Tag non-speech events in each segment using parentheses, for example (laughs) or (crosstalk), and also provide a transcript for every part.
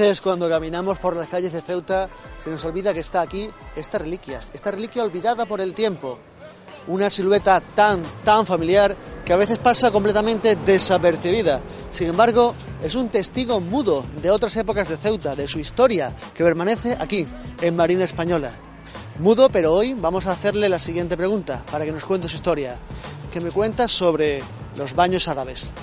veces cuando caminamos por las calles de Ceuta se nos olvida que está aquí esta reliquia, esta reliquia olvidada por el tiempo. Una silueta tan, tan familiar que a veces pasa completamente desapercibida. Sin embargo, es un testigo mudo de otras épocas de Ceuta, de su historia, que permanece aquí, en Marina Española. Mudo, pero hoy vamos a hacerle la siguiente pregunta para que nos cuente su historia. Que me cuenta sobre los baños árabes.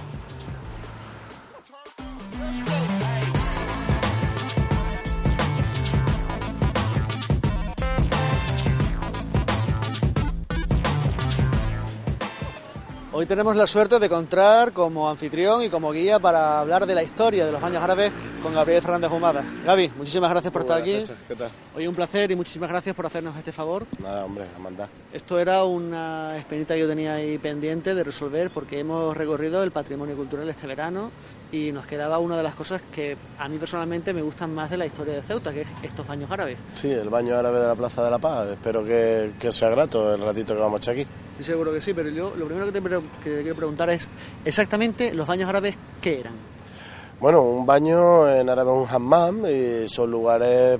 Hoy tenemos la suerte de encontrar como anfitrión y como guía para hablar de la historia de los baños árabes con Gabriel Fernández Humada. Gaby, muchísimas gracias por estar aquí. ¿Qué tal? Hoy un placer y muchísimas gracias por hacernos este favor. Nada, hombre, Amanda. Esto era una experiencia que yo tenía ahí pendiente de resolver porque hemos recorrido el patrimonio cultural este verano y nos quedaba una de las cosas que a mí personalmente me gustan más de la historia de Ceuta, que es estos baños árabes. Sí, el baño árabe de la Plaza de la Paz. Espero que, que sea grato el ratito que vamos a echar aquí. Estoy seguro que sí, pero yo lo primero que te, que te quiero preguntar es exactamente los baños árabes qué eran. Bueno, un baño en árabe es un hammam y son lugares,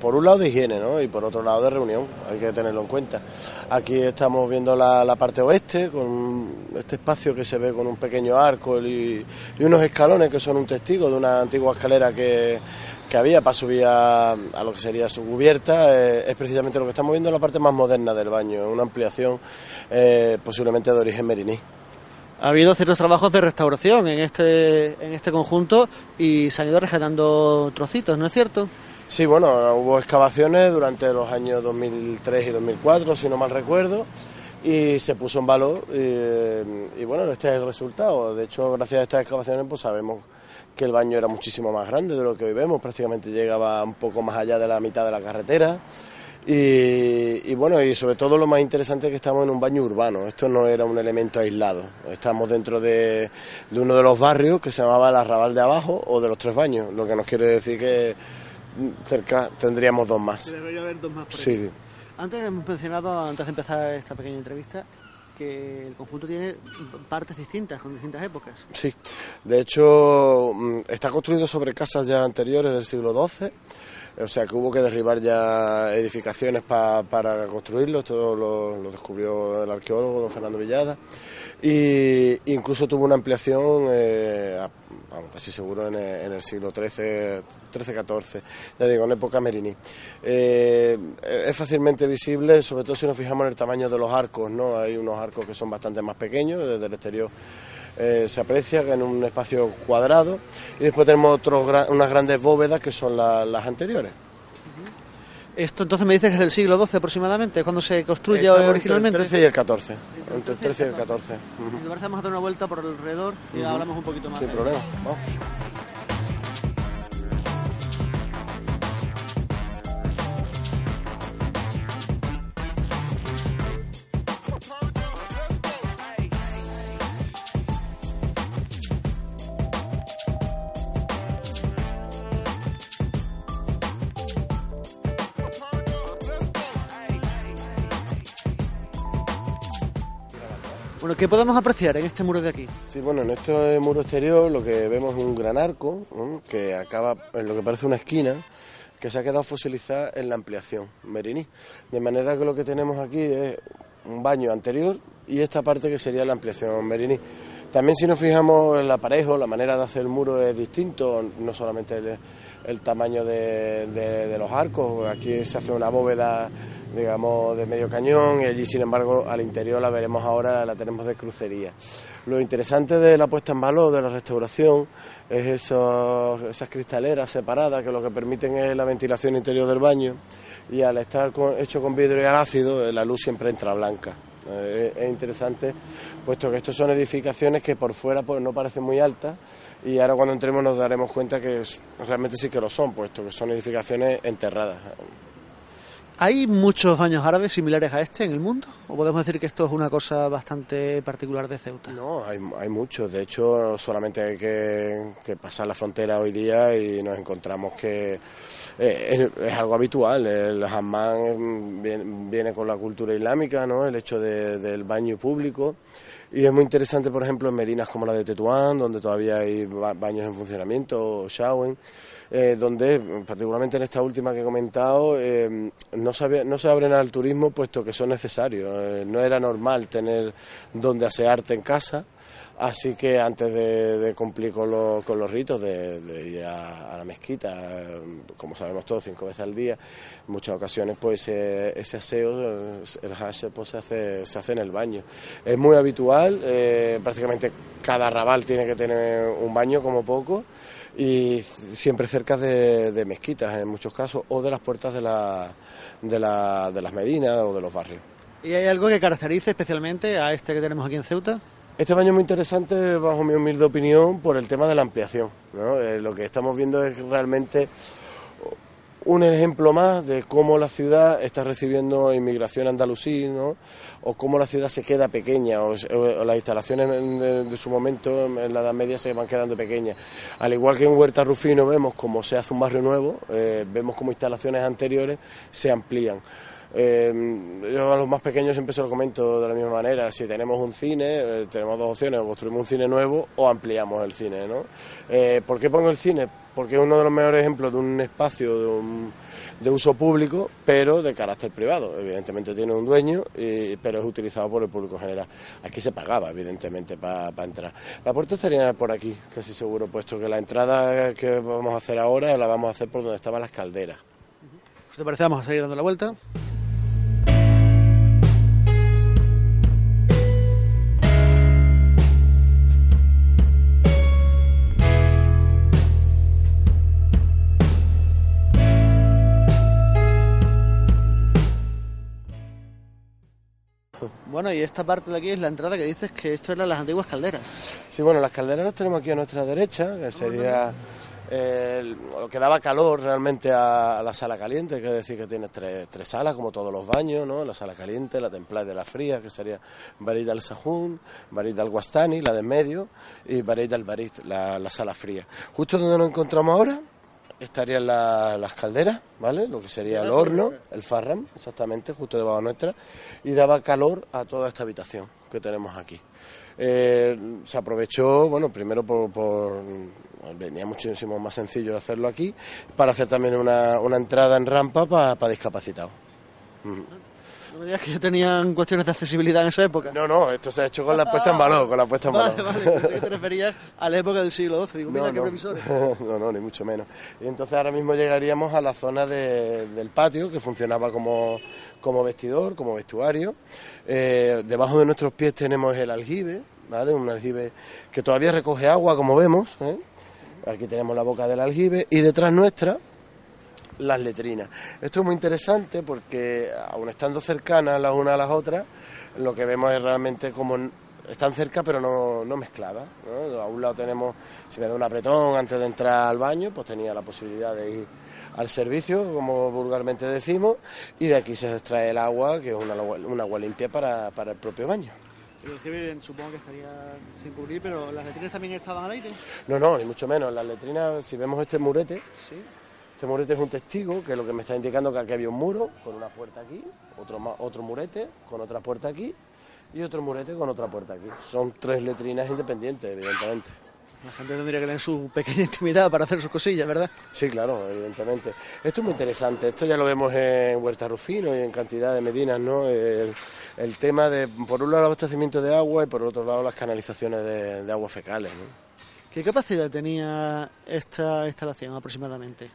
por un lado de higiene, ¿no? Y por otro lado de reunión, hay que tenerlo en cuenta. Aquí estamos viendo la, la parte oeste, con este espacio que se ve con un pequeño arco y, unos escalones que son un testigo de una antigua escalera que, que había para subir a, a lo que sería su cubierta. Eh, es precisamente lo que estamos viendo en la parte más moderna del baño, una ampliación eh, posiblemente de origen meriní. Ha habido ciertos trabajos de restauración en este, en este conjunto y se han ido rescatando trocitos, ¿no es cierto? Sí, bueno, hubo excavaciones durante los años 2003 y 2004, si no mal recuerdo, y se puso en valor y, bueno, este es el resultado. De hecho, gracias a estas excavaciones pues sabemos que el baño era muchísimo más grande de lo que hoy vemos, prácticamente llegaba un poco más allá de la mitad de la carretera. Y, y bueno, y sobre todo lo más interesante es que estamos en un baño urbano, esto no era un elemento aislado, estamos dentro de, de uno de los barrios que se llamaba el Arrabal de Abajo o de los Tres Baños, lo que nos quiere decir que cerca tendríamos dos más. Debería haber dos más por Sí, sí. Antes hemos mencionado, antes de empezar esta pequeña entrevista, que el conjunto tiene partes distintas, con distintas épocas. Sí, de hecho mm, está construido sobre casas ya anteriores del siglo XII, o sea que hubo que derribar ya edificaciones pa- para construirlo, esto lo, descubrió el arqueólogo don Fernando Villada, y incluso tuvo una ampliación, eh, a- casi seguro en el, en el siglo XIII, XIII-XIV, ya digo, en época meriní. Eh, es fácilmente visible, sobre todo si nos fijamos en el tamaño de los arcos, ¿no? Hay unos arcos que son bastante más pequeños, desde el exterior eh, se aprecia que en un espacio cuadrado y después tenemos otros unas grandes bóvedas que son la- las anteriores. Esto entonces me dices que es del siglo XII aproximadamente, cuando se construye Estamos originalmente. Entre el 13 y el 14. Entre el 13 y el 14. ujú, Si te parece, vamos a dar una vuelta por alrededor y hablamos un poquito más. Sin problema. Vamos. ¿Qué podemos apreciar en este muro de aquí? Sí, bueno, en este muro exterior lo que vemos es un gran arco que acaba en lo que parece una esquina que se ha quedado fosilizada en la ampliación meriní. De manera que lo que tenemos aquí es un baño anterior y esta parte que sería la ampliación meriní. También si nos fijamos en el aparejo, la manera de hacer el muro es distinto, no solamente el, el tamaño de, los arcos, aquí se hace una bóveda digamos de medio cañón y allí sin embargo al interior la veremos ahora, la tenemos de crucería. Lo interesante de la puesta en valor de la restauración es esos- esas cristaleras separadas que lo que permiten es la ventilación interior del baño y al estar hecho con vidrio y al ácido eh, la luz siempre entra blanca. Eh, es interesante puesto que estos son edificaciones que por fuera pues no parecen muy altas y ahora cuando entremos nos daremos cuenta que realmente sí que lo son, puesto que son edificaciones enterradas. ¿Hay muchos baños árabes similares a este en el mundo? ¿O podemos decir que esto es una cosa bastante particular de Ceuta? No, hay, hay muchos. De hecho, solamente hay que, que pasar la frontera hoy día y nos encontramos que eh, es, es algo habitual. El hammam mm, viene, viene con la cultura islámica, ¿no? El hecho de- del baño público. Y es muy interesante, por ejemplo, en medinas como la de Tetuán, donde todavía hay baños en funcionamiento, o showering, eh, donde, particularmente en esta última que he comentado, eh, no, se no se abren al turismo puesto que son necesarios. Eh, no era normal tener donde asearte en casa. Así que antes de, cumplir con los, con los ritos de, ir a, la mezquita, como sabemos todos, cinco veces al día, en muchas ocasiones pues ese, aseo, el hash pues, se, hace, se hace en el baño. Es muy habitual, eh, prácticamente cada arrabal tiene que tener un baño como poco y siempre cerca de, mezquitas en muchos casos o de las puertas de, la, de, la, de las medinas o de los barrios. ¿Y hay algo que caracterice especialmente a este que tenemos aquí en Ceuta? Este baño es muy interesante, bajo mi humilde opinión, por el tema de la ampliación. Eh, lo que estamos viendo es realmente un ejemplo más de cómo la ciudad está recibiendo inmigración andalusí, ¿no? o cómo la ciudad se queda pequeña, o, las instalaciones de, su momento en la Edad Media se van quedando pequeñas. Al igual que en Huerta Rufino vemos cómo se hace un barrio nuevo, eh, vemos cómo instalaciones anteriores se amplían. Eh, yo a los más pequeños siempre se lo comento de la misma manera. Si tenemos un cine, eh, tenemos dos opciones, o construimos un cine nuevo o ampliamos el cine. ¿no? Eh, ¿Por qué pongo el cine? Porque es uno de los mejores ejemplos de un espacio de, de uso público, pero de carácter privado. Evidentemente tiene un dueño, pero es utilizado por el público general. Aquí se pagaba, evidentemente, para entrar. La puerta estaría por aquí, casi seguro, puesto que la entrada que vamos a hacer ahora la vamos a hacer por donde estaban las calderas. ¿Te parece? Vamos a seguir dando la vuelta. Bueno, y esta parte de aquí es la entrada que dices que esto eran las antiguas calderas. Sí, bueno, las calderas las tenemos aquí a nuestra derecha, que sería lo que daba calor realmente a, la sala caliente, que es decir que tiene tres, tres, salas, como todos los baños, ¿no? La sala caliente, la templada de la fría, que sería Barit al Sahun, Barit al Guastani, la de en medio, y Barit al Barit, la, la sala fría. Justo donde nos encontramos ahora, estarían las calderas, ¿vale? Lo que sería el horno, el farram, exactamente, justo debajo nuestra, y daba calor a toda esta habitación que tenemos aquí. Eh, se aprovechó, bueno, primero por, venía muchísimo más sencillo hacerlo aquí, para hacer también una, una entrada en rampa para discapacitados. No me digas que ya tenían cuestiones de accesibilidad en esa época. No, no, esto se ha hecho con la puesta en valor, con la puesta en valor. Vale, vale, ¿qué te referías a la época del siglo XII? Digo, mira, no, qué previsores. (laughs) No, no, ni mucho menos. Y entonces ahora mismo llegaríamos a la zona del patio, que funcionaba como, como vestidor, como vestuario. Eh, debajo de nuestros pies tenemos el aljibe, ¿vale? Un aljibe que todavía recoge agua, como vemos. ¿eh? Aquí tenemos la boca del aljibe y detrás nuestra las letrinas. Esto es muy interesante porque, aun estando cercanas las unas a las otras, lo que vemos es realmente como están cerca pero no, no mezcladas. A un lado tenemos, si me da un apretón antes de entrar al baño, pues tenía la posibilidad de ir al servicio, como vulgarmente decimos, y de aquí se extrae el agua, que es una, un agua limpia para, para el propio baño. supongo que estaría sin cubrir, pero ¿las letrinas también estaban al aire? No, no, ni mucho menos. Las letrinas, si vemos este murete, ¿Sí? Este murete es un testigo, que es lo que me está indicando que aquí había un muro con una puerta aquí, otro, otro murete con otra puerta aquí y otro murete con otra puerta aquí. Son tres letrinas independientes, evidentemente. La gente tendría que tener su pequeña intimidad para hacer sus cosillas, ¿verdad? Sí, claro, evidentemente. Esto es muy interesante. Esto ya lo vemos en Huerta Rufino y en cantidad de medinas, ¿no? El, tema de, por un lado, el abastecimiento de agua y por otro lado, las canalizaciones de, de aguas fecales. ¿no? ¿Qué capacidad tenía esta instalación aproximadamente?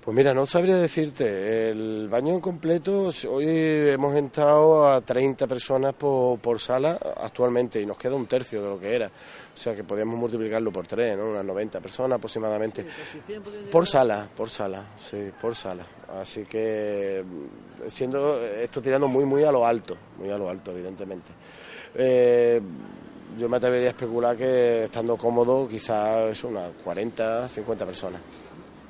Pues mira, no sabría decirte, el baño en completo, hoy hemos entrado a 30 personas por, sala actualmente y nos queda un tercio de lo que era. O sea que podríamos multiplicarlo por tres, ¿no? Unas 90 personas aproximadamente. Por sala, por sala, sí, por sala. Así que siendo esto tirando muy, muy a lo alto, muy a lo alto, evidentemente. Eh, yo me atrevería a especular que estando cómodo quizás unas 40, 50 personas.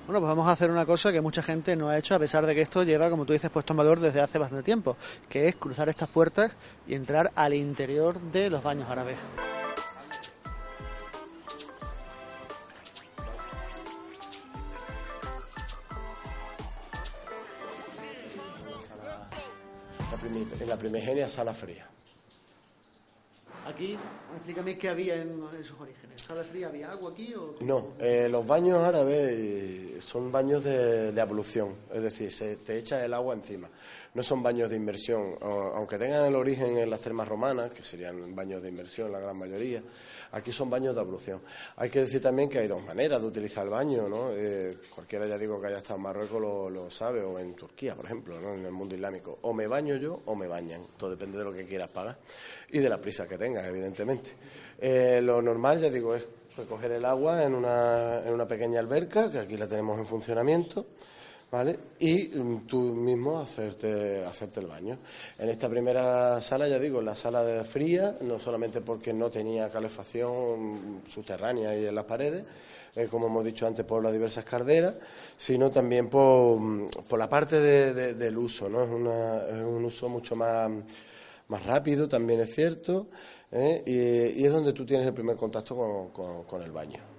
Bueno, pues vamos a hacer una cosa que mucha gente no ha hecho, a pesar de que esto lleva, como tú dices, puesto en valor desde hace bastante tiempo, que es cruzar estas puertas y entrar al interior de los baños árabes. En la primigenia sala fría. Aquí, explícame qué había en, sus orígenes. ¿Sala había agua aquí? O... No, eh, los baños árabes son baños de, de, ablución, es decir, se te echa el agua encima. No son baños de inmersión, aunque tengan el origen en las termas romanas, que serían baños de inmersión la gran mayoría, aquí son baños de ablución. Hay que decir también que hay dos maneras de utilizar el baño, ¿no? Eh, cualquiera ya digo que haya estado en Marruecos lo, sabe, o en Turquía, por ejemplo, ¿no? en el mundo islámico. O me baño yo o me bañan, todo depende de lo que quieras pagar y de la prisa que tengas, evidentemente. Eh, lo normal, ya digo, es recoger el agua en una, en una pequeña alberca, que aquí la tenemos en funcionamiento. ¿Vale? Y mm, tú mismo hacerte, hacerte el baño. En esta primera sala, ya digo, la sala de fría, no solamente porque no tenía calefacción subterránea y en las paredes, eh, como hemos dicho antes, por las diversas carderas, sino también por, mm, por la parte del uso, ¿no? Es, es, un uso mucho más, más rápido, también es cierto, ¿eh? y, es donde tú tienes el primer contacto con el baño.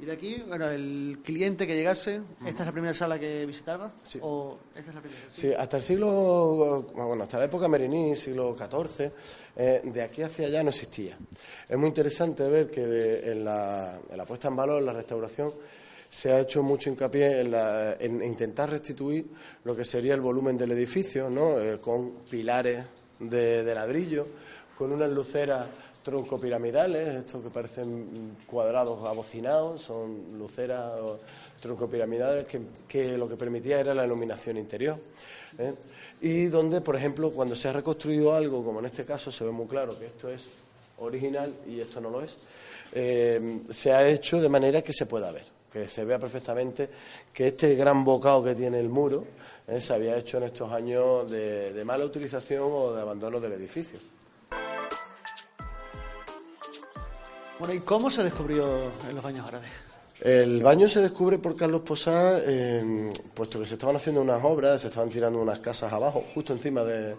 Y de aquí, bueno, el cliente que llegase, ¿esta es la primera sala que visitaba? Sí. ¿O esta es la primera? Sí, hasta el siglo, bueno, hasta la época meriní, siglo XIV, eh, de aquí hacia allá no existía. Es muy interesante ver que en, la, puesta en valor, en la restauración, se ha hecho mucho hincapié en, intentar restituir lo que sería el volumen del edificio, ¿no? Eh, con pilares de, de ladrillo, con unas luceras troncopiramidales, estos que parecen cuadrados abocinados, son luceras troncopiramidales que, que lo que permitía era la iluminación interior. ¿eh? Y donde, por ejemplo, cuando se ha reconstruido algo, como en este caso se ve muy claro que esto es original y esto no lo es, eh, se ha hecho de manera que se pueda ver, que se vea perfectamente que este gran bocado que tiene el muro ¿eh? se había hecho en estos años de mala utilización o de abandono del edificio. Bueno, ¿y cómo se descubrió en los baños árabes? El baño se descubre por Carlos Posada, puesto que se estaban haciendo unas obras, se estaban tirando unas casas abajo, justo encima de,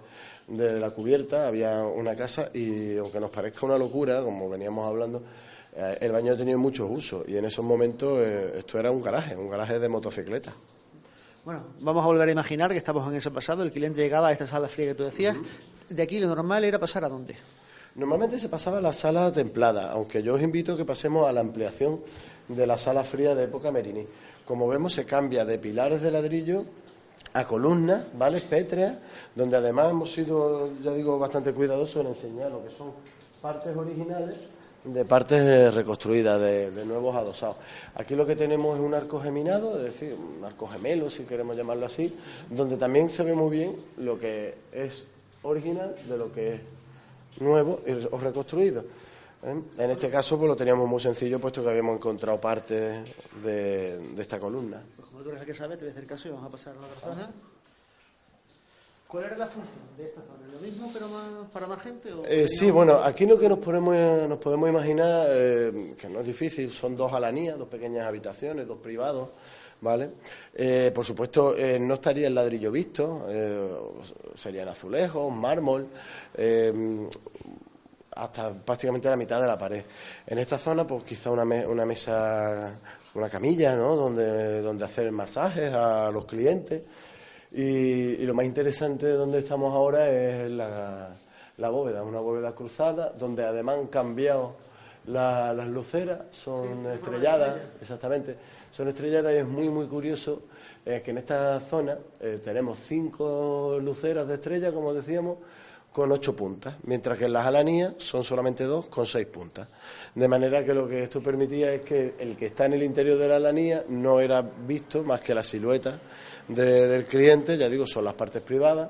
la cubierta había una casa y aunque nos parezca una locura, como veníamos hablando, eh, el baño ha tenido muchos usos y en esos momentos eh, esto era un garaje, un garaje de motocicletas. Bueno, vamos a volver a imaginar que estamos en ese pasado, el cliente llegaba a esta sala fría que tú decías, de aquí lo normal era pasar a dónde? Normalmente se pasaba a la sala templada, aunque yo os invito a que pasemos a la ampliación de la sala fría de época Merini. Como vemos, se cambia de pilares de ladrillo a columnas, ¿vale? Pétreas, donde además hemos sido, ya digo, bastante cuidadosos en enseñar lo que son partes originales de partes reconstruidas, de, de, nuevos adosados. Aquí lo que tenemos es un arco geminado, es decir, un arco gemelo, si queremos llamarlo así, donde también se ve muy bien lo que es original de lo que es nuevo o reconstruido. ¿eh? En este caso pues lo teníamos muy sencillo puesto que habíamos encontrado parte de, esta columna. Pues como tú eres el que sabes, te voy a hacer caso y vamos a pasar a la zona. ¿Cuál era la función de esta zona? ¿Lo mismo pero más, para más gente? Eh, sí, bueno, aquí lo que nos podemos, nos podemos imaginar, eh, que no es difícil, son dos alanías, dos pequeñas habitaciones, dos privados, ¿vale? Eh, por supuesto, eh, no estaría el ladrillo visto, eh, serían azulejos, mármol, hasta prácticamente la mitad de la pared. En esta zona, pues quizá una, una mesa, una camilla, ¿no? Donde, donde hacer masajes a los clientes. Y, lo más interesante de donde estamos ahora es la, la bóveda, una bóveda cruzada, donde además han cambiado las luceras, son estrelladas, exactamente son estrelladas y es muy, muy curioso eh, que en esta zona eh, tenemos cinco luceras de estrella, como decíamos, con ocho puntas, mientras que en las alanías son solamente dos con seis puntas. De manera que lo que esto permitía es que el que está en el interior de la alanía no era visto más que la silueta del cliente, ya digo, son las partes privadas,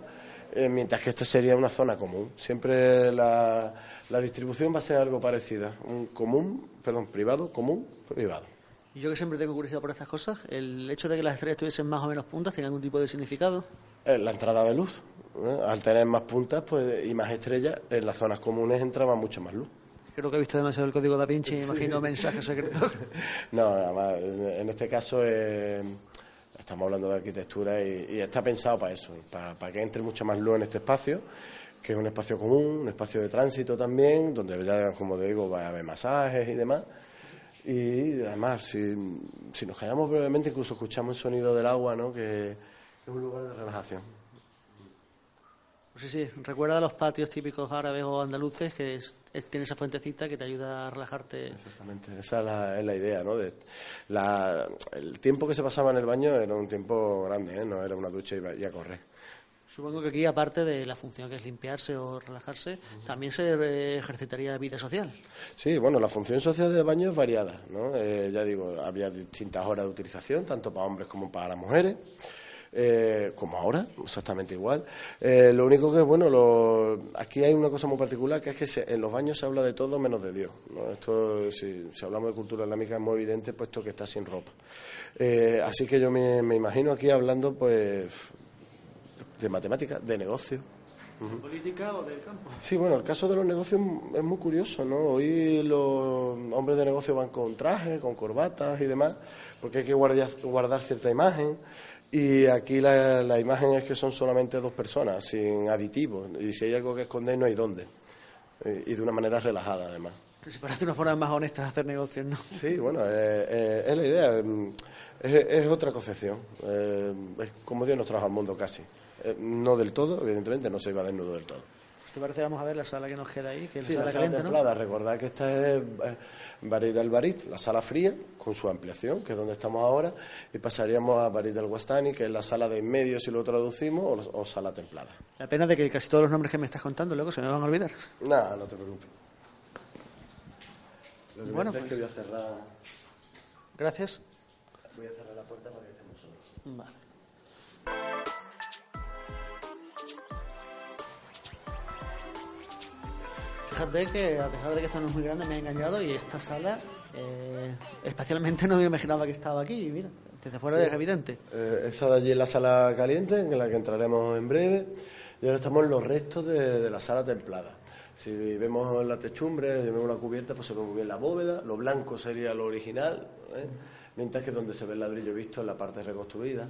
eh, mientras que esta sería una zona común. Siempre la, la distribución va a ser algo parecida, un común, perdón, privado, común, privado. Y yo que siempre tengo curiosidad por estas cosas, ¿el hecho de que las estrellas tuviesen más o menos puntas tiene algún tipo de significado? Eh, la entrada de luz. ¿eh? Al tener más puntas pues, y más estrellas, en las zonas comunes entraba mucha más luz. Creo que he visto demasiado el código da Vinci y imagino mensajes secretos. (laughs) no, además, en este caso eh, estamos hablando de arquitectura y, está pensado para eso, para, para, que entre mucha más luz en este espacio, que es un espacio común, un espacio de tránsito también, donde ya, como digo, va a haber masajes y demás. Y además, si, si nos callamos brevemente, incluso escuchamos el sonido del agua, ¿no? que es un lugar de relajación. Pues sí, sí, recuerda los patios típicos árabes o andaluces que es, tiene esa fuentecita que te ayuda a relajarte. Exactamente, esa es la, idea, ¿no? De el tiempo que se pasaba en el baño era un tiempo grande, ¿eh? no era una ducha y, a correr. Supongo que aquí, aparte de la función que es limpiarse o relajarse, también se eh, ejercitaría vida social. Sí, bueno, la función social del baño es variada, ¿no? Eh, ya digo, había distintas horas de utilización, tanto para hombres como para mujeres. Eh, como ahora, exactamente igual. Lo único que, bueno, aquí hay una cosa muy particular, que es que en los baños se habla de todo menos de Dios. Esto, si, hablamos de cultura islámica, es muy evidente, puesto que está sin ropa. Así que yo me, imagino aquí hablando, pues, de matemáticas, de negocio. ¿De política o del campo? Sí, bueno, el caso de los negocios es muy curioso, ¿no? Hoy los hombres de negocio van con trajes, con corbatas y demás, porque hay que guardar, guardar cierta imagen. Y aquí la, imagen es que son solamente dos personas, sin aditivos. Y si hay algo que esconder, no hay dónde. Y de una manera relajada, además. Que se parece una forma más honesta de hacer negocios, ¿no? Sí, bueno, eh, eh, es la idea. Es, otra concepción. Eh, es como Dios nos trajo al mundo casi. No del todo, evidentemente, no se iba desnudo del todo. ¿Te parece? Vamos a ver la sala que nos queda ahí, que es la sala, templada. Recordad que esta es eh, Barit del Barit, la sala fría, con su ampliación, que es donde estamos ahora, y pasaríamos a Barit del Guastani, que es la sala de en medio, si lo traducimos, o, sala templada. La pena de que casi todos los nombres que me estás contando luego se me van a olvidar. No, no te preocupes. bueno, pues... que voy a cerrar... Gracias. Voy a cerrar la puerta para que estemos solos. Vale. Fíjate que a pesar de que esto no es muy grande, me ha engañado y esta sala, eh, especialmente no me imaginaba que estaba aquí. Mira, desde fuera es evidente. Eh, esa de allí es la sala caliente, en la que entraremos en breve. Y ahora estamos en los restos de, la sala templada. Si vemos la techumbre, si vemos la cubierta, pues se ve muy bien la bóveda. Lo blanco sería lo original, ¿eh? mientras que donde se ve el ladrillo visto es la parte reconstruida.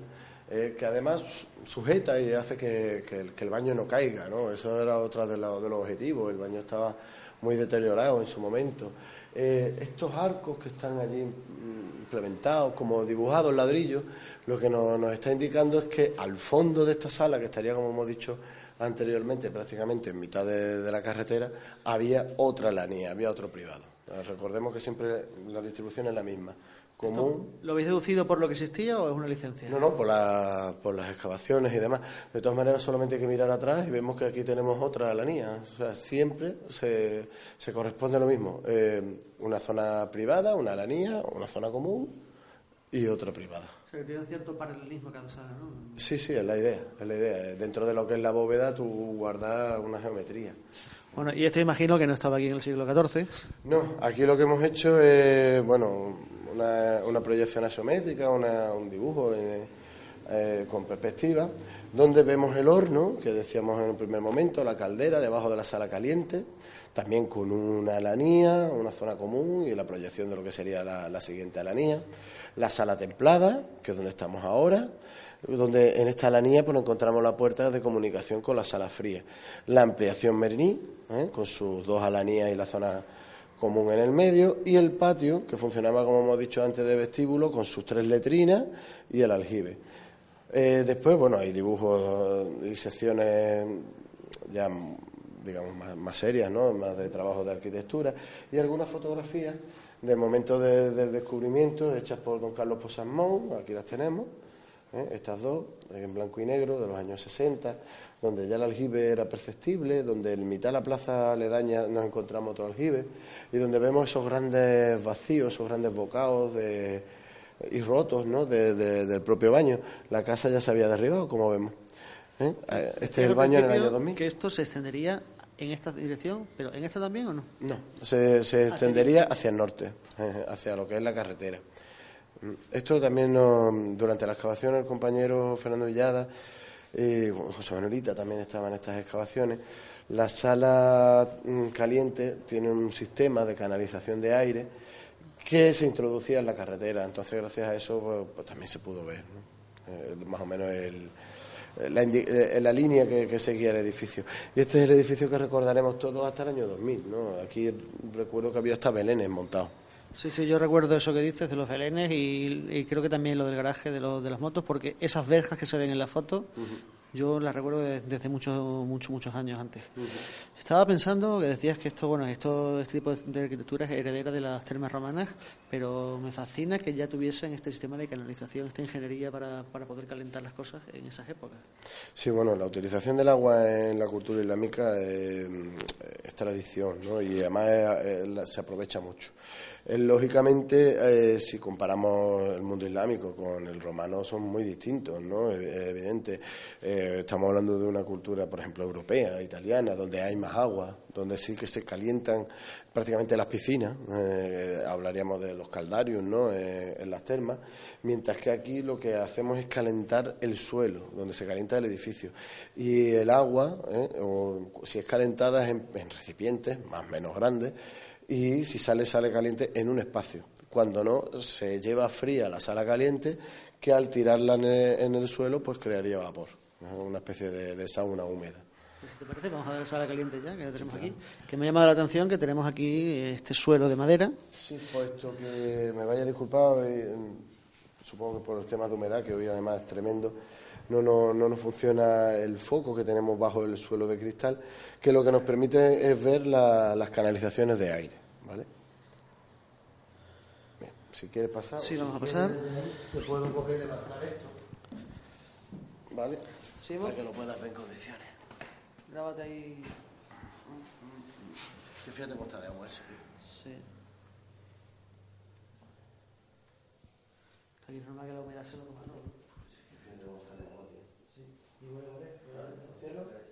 Eh, que además sujeta y hace que, el, baño no caiga, ¿no? Eso era otro de, los objetivos, el baño estaba muy deteriorado en su momento. Eh, estos arcos que están allí implementados, como dibujados en ladrillo, lo que nos, está indicando es que al fondo de esta sala, que estaría, como hemos dicho anteriormente, prácticamente en mitad de, la carretera, había otra lanía, había otro privado. Recordemos que siempre la distribución es la misma ¿Lo habéis deducido por lo que existía o es una licencia? No, no, por, por las excavaciones y demás. De todas maneras, solamente hay que mirar atrás y vemos que aquí tenemos otra alanía. O sea, siempre se, se corresponde a lo mismo. Eh, una zona privada, una alanía, una zona común y otra privada. O sea, que tiene cierto paralelismo cada sala, ¿no? Sí, sí, es la idea. Es la idea. Dentro de lo que es la bóveda, tú guardas una geometría. Bueno, y esto imagino que no estaba aquí en el siglo XIV. No, aquí lo que hemos hecho es, bueno, una, proyección asométrica, un dibujo eh, con perspectiva, donde vemos el horno, que decíamos en un primer momento, la caldera debajo de la sala caliente, también con una alanía, una zona común y la proyección de lo que sería la, siguiente alanía, la sala templada, que es donde estamos ahora, donde en esta alanía pues, encontramos la puerta de comunicación con la sala fría, la ampliación Meriní, ¿eh? con sus dos alanías y la zona común en el medio y el patio, que funcionaba, como hemos dicho antes, de vestíbulo, con sus tres letrinas y el aljibe. Eh, después, bueno, hay dibujos y secciones ya, digamos, más, serias, ¿no? Más de trabajo de arquitectura y algunas fotografías del momento del descubrimiento hechas por don Carlos Posamón, aquí las tenemos, ¿eh? estas dos, en blanco y negro, de los años 60, donde ya el aljibe era perceptible, donde en mitad de la plaza aledaña nos encontramos otro aljibe, y donde vemos esos grandes vacíos, esos grandes bocados y rotos ¿no? del propio baño. La casa ya se había derribado, como vemos. ¿eh? Este es el baño en el año 2000. Que esto se extendería en esta dirección, pero ¿en esta también o no? No, se, se extendería hacia el norte, ¿eh? hacia lo que es la carretera. Esto también durante la excavación el compañero Fernando Villada y José Manuelita también estaban en estas excavaciones. La sala mm, caliente tiene un sistema de canalización de aire que se introducía en la carretera, entonces gracias a eso pues, pues también se pudo ver eh, más o menos la, eh, la, línea que, seguía el edificio. Y este es el edificio que recordaremos todos hasta el año 2000. ¿no? Aquí recuerdo que había hasta belenes montados. Sí, sí, yo recuerdo eso que dices de los belenes y, creo que también lo del garaje de, los, de las motos, porque esas verjas que se ven en la foto Yo la recuerdo desde muchos, muchos, muchos años antes. Estaba pensando que decías que esto, bueno, esto, este tipo de arquitectura es heredera de las termas romanas, pero me fascina que ya tuviesen este sistema de canalización, esta ingeniería para, para poder calentar las cosas en esas épocas. Sí, bueno, la utilización del agua en la cultura islámica es, tradición, ¿no? Y además se aprovecha mucho. lógicamente, eh, si comparamos el mundo islámico con el romano, son muy distintos, ¿no? Es evidente. Eh, estamos hablando de una cultura, por ejemplo, europea, italiana, donde hay más agua, donde sí que se calientan prácticamente las piscinas, eh, hablaríamos de los caldarios, ¿no? Eh, en las termas, mientras que aquí lo que hacemos es calentar el suelo, donde se calienta el edificio. Y el agua, eh, o si es calentada, es en, recipientes más o menos grandes, y si sale, sale caliente en un espacio. Cuando no, se lleva fría la sala caliente, que al tirarla en el suelo, pues crearía vapor una especie de, sauna húmeda. Pues, si te parece, vamos a ver la sala caliente ya, que la tenemos aquí. Que me ha llamado la atención que tenemos aquí este suelo de madera. Sí, puesto que me vaya a disculpar, eh, supongo que por los temas de humedad, que hoy además es tremendo, no, no, no nos funciona el foco que tenemos bajo el suelo de cristal, que lo que nos permite es ver las canalizaciones de aire. ¿vale? Bien, si quieres pasar. Sí, vamos a pasar. Te puedo coger y levantar esto. ¿Vale? Para que lo puedas ver en condiciones. Grábate ahí. Que fíjate cómo está de agua eso. Sí. Aquí es normal que la humedad se lo coma todo. Sí, fíjate cómo está de agua, tío. Sí. Y vuelve a ver. Cierro.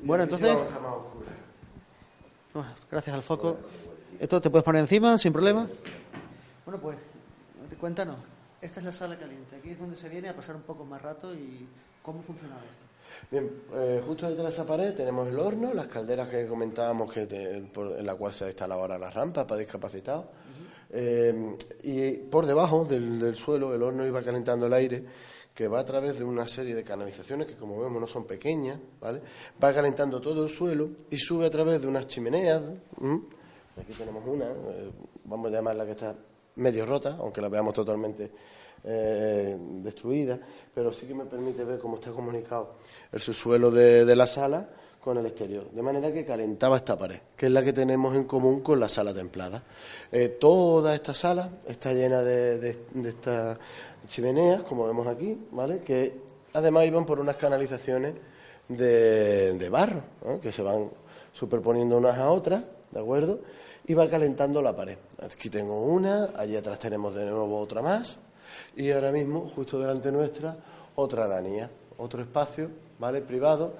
Bueno, entonces gracias al foco. ¿Esto te puedes poner encima sin problema? Bueno, pues cuéntanos. Esta es la sala caliente. Aquí es donde se viene a pasar un poco más rato y cómo funciona esto. Bien, eh, justo detrás de esa pared tenemos el horno, las calderas que comentábamos que en la cual se ha instalado ahora la rampa para discapacitados. Eh, y por debajo del, del, suelo el horno iba calentando el aire que va a través de una serie de canalizaciones que, como vemos, no son pequeñas, ¿vale? Va calentando todo el suelo y sube a través de unas chimeneas. Aquí tenemos una, eh, vamos a llamarla que está medio rota, aunque la veamos totalmente eh, destruida, pero sí que me permite ver cómo está comunicado el subsuelo de, la sala con el exterior, de manera que calentaba esta pared, que es la que tenemos en común con la sala templada. Eh, toda esta sala está llena de, de, de esta chimeneas, como vemos aquí, ¿vale? Que además iban por unas canalizaciones de, barro, que se van superponiendo unas a otras, ¿de acuerdo? Y va calentando la pared. Aquí tengo una, allí atrás tenemos de nuevo otra más, y ahora mismo, justo delante nuestra, otra aranía, otro espacio, ¿vale? Privado,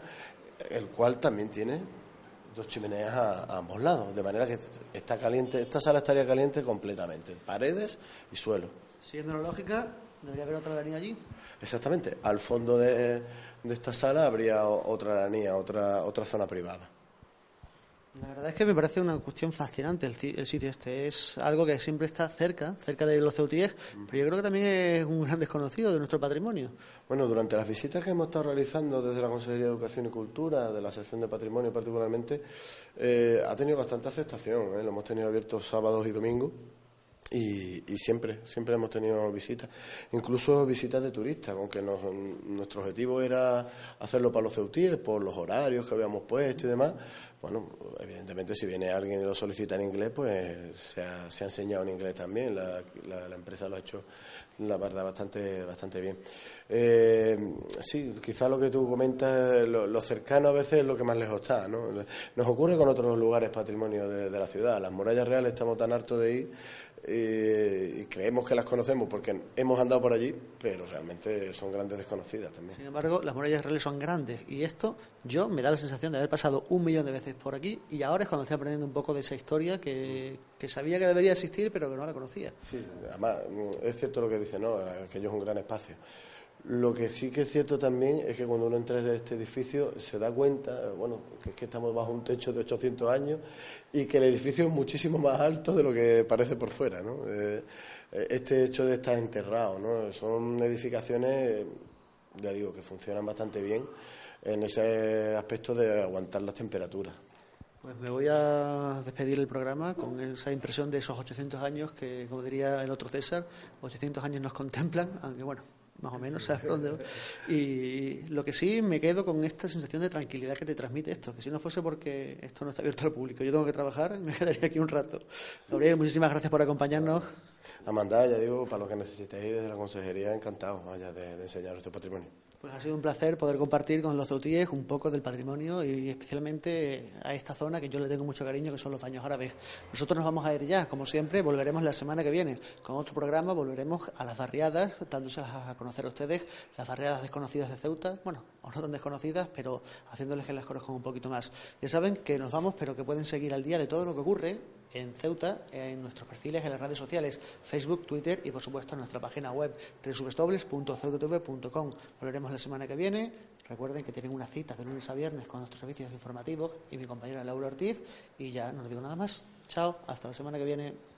el cual también tiene dos chimeneas a, ambos lados, de manera que está caliente, esta sala estaría caliente completamente, paredes y suelo. Siguiendo la lógica, ¿Debería haber otra aranía allí? Exactamente. Al fondo de, esta sala habría otra aranía, otra, otra zona privada. La verdad es que me parece una cuestión fascinante el, sitio este. Es algo que siempre está cerca, cerca de los ceutíes, pero yo creo que también es un gran desconocido de nuestro patrimonio. Bueno, durante las visitas que hemos estado realizando desde la Consejería de Educación y Cultura, de la sección de patrimonio particularmente, eh, ha tenido bastante aceptación. ¿eh? Lo hemos tenido abierto sábados y domingos y, siempre, siempre hemos tenido visitas, incluso visitas de turistas, aunque nuestro objetivo era hacerlo para los ceutíes, por los horarios que habíamos puesto y demás. Bueno, evidentemente si viene alguien y lo solicita en inglés, pues se ha, enseñado en inglés también, la, empresa lo ha hecho la verdad bastante bastante bien. Eh, sí, quizás lo que tú comentas, lo, cercano a veces es lo que más lejos está, ¿no? Nos ocurre con otros lugares patrimonio de, de la ciudad. Las murallas reales estamos tan hartos de ir eh, y creemos que las conocemos porque hemos andado por allí, pero realmente son grandes desconocidas también. Sin embargo, las murallas reales son grandes y esto yo me da la sensación de haber pasado un millón de veces por aquí y ahora es cuando estoy aprendiendo un poco de esa historia que, que sabía que debería existir pero que no la conocía. Sí, además es cierto lo que dice, ¿no? que ello es un gran espacio. Lo que sí que es cierto también es que cuando uno entra en este edificio se da cuenta, bueno, que es que estamos bajo un techo de 800 años y que el edificio es muchísimo más alto de lo que parece por fuera, ¿no? Eh, este hecho de estar enterrado, ¿no? Son edificaciones, ya digo, que funcionan bastante bien en ese aspecto de aguantar las temperaturas. Pues me voy a despedir el programa con esa impresión de esos 800 años que, como diría el otro César, 800 años nos contemplan, aunque bueno, más o menos, ¿sabes dónde? Y lo que sí me quedo con esta sensación de tranquilidad que te transmite esto, que si no fuese porque esto no está abierto al público, yo tengo que trabajar, (laughs) me quedaría aquí un rato. Gabriel, muchísimas gracias por acompañarnos. Amanda, ya digo, para lo que necesitéis desde la consejería, encantado vaya, de, de enseñar este patrimonio. Pues ha sido un placer poder compartir con los ceutíes un poco del patrimonio y especialmente a esta zona que yo le tengo mucho cariño, que son los baños árabes. Nosotros nos vamos a ir ya, como siempre, volveremos la semana que viene con otro programa, volveremos a las barriadas, dándoselas a conocer a ustedes, las barriadas desconocidas de Ceuta, bueno, o no tan desconocidas, pero haciéndoles que las conozcan un poquito más. Ya saben que nos vamos, pero que pueden seguir al día de todo lo que ocurre en Ceuta, en nuestros perfiles en las redes sociales, Facebook, Twitter y por supuesto en nuestra página web www.ceutatv.com. Volveremos la semana que viene. Recuerden que tienen una cita de lunes a viernes con nuestros servicios informativos y mi compañera Laura Ortiz. Y ya no les digo nada más. Chao, hasta la semana que viene.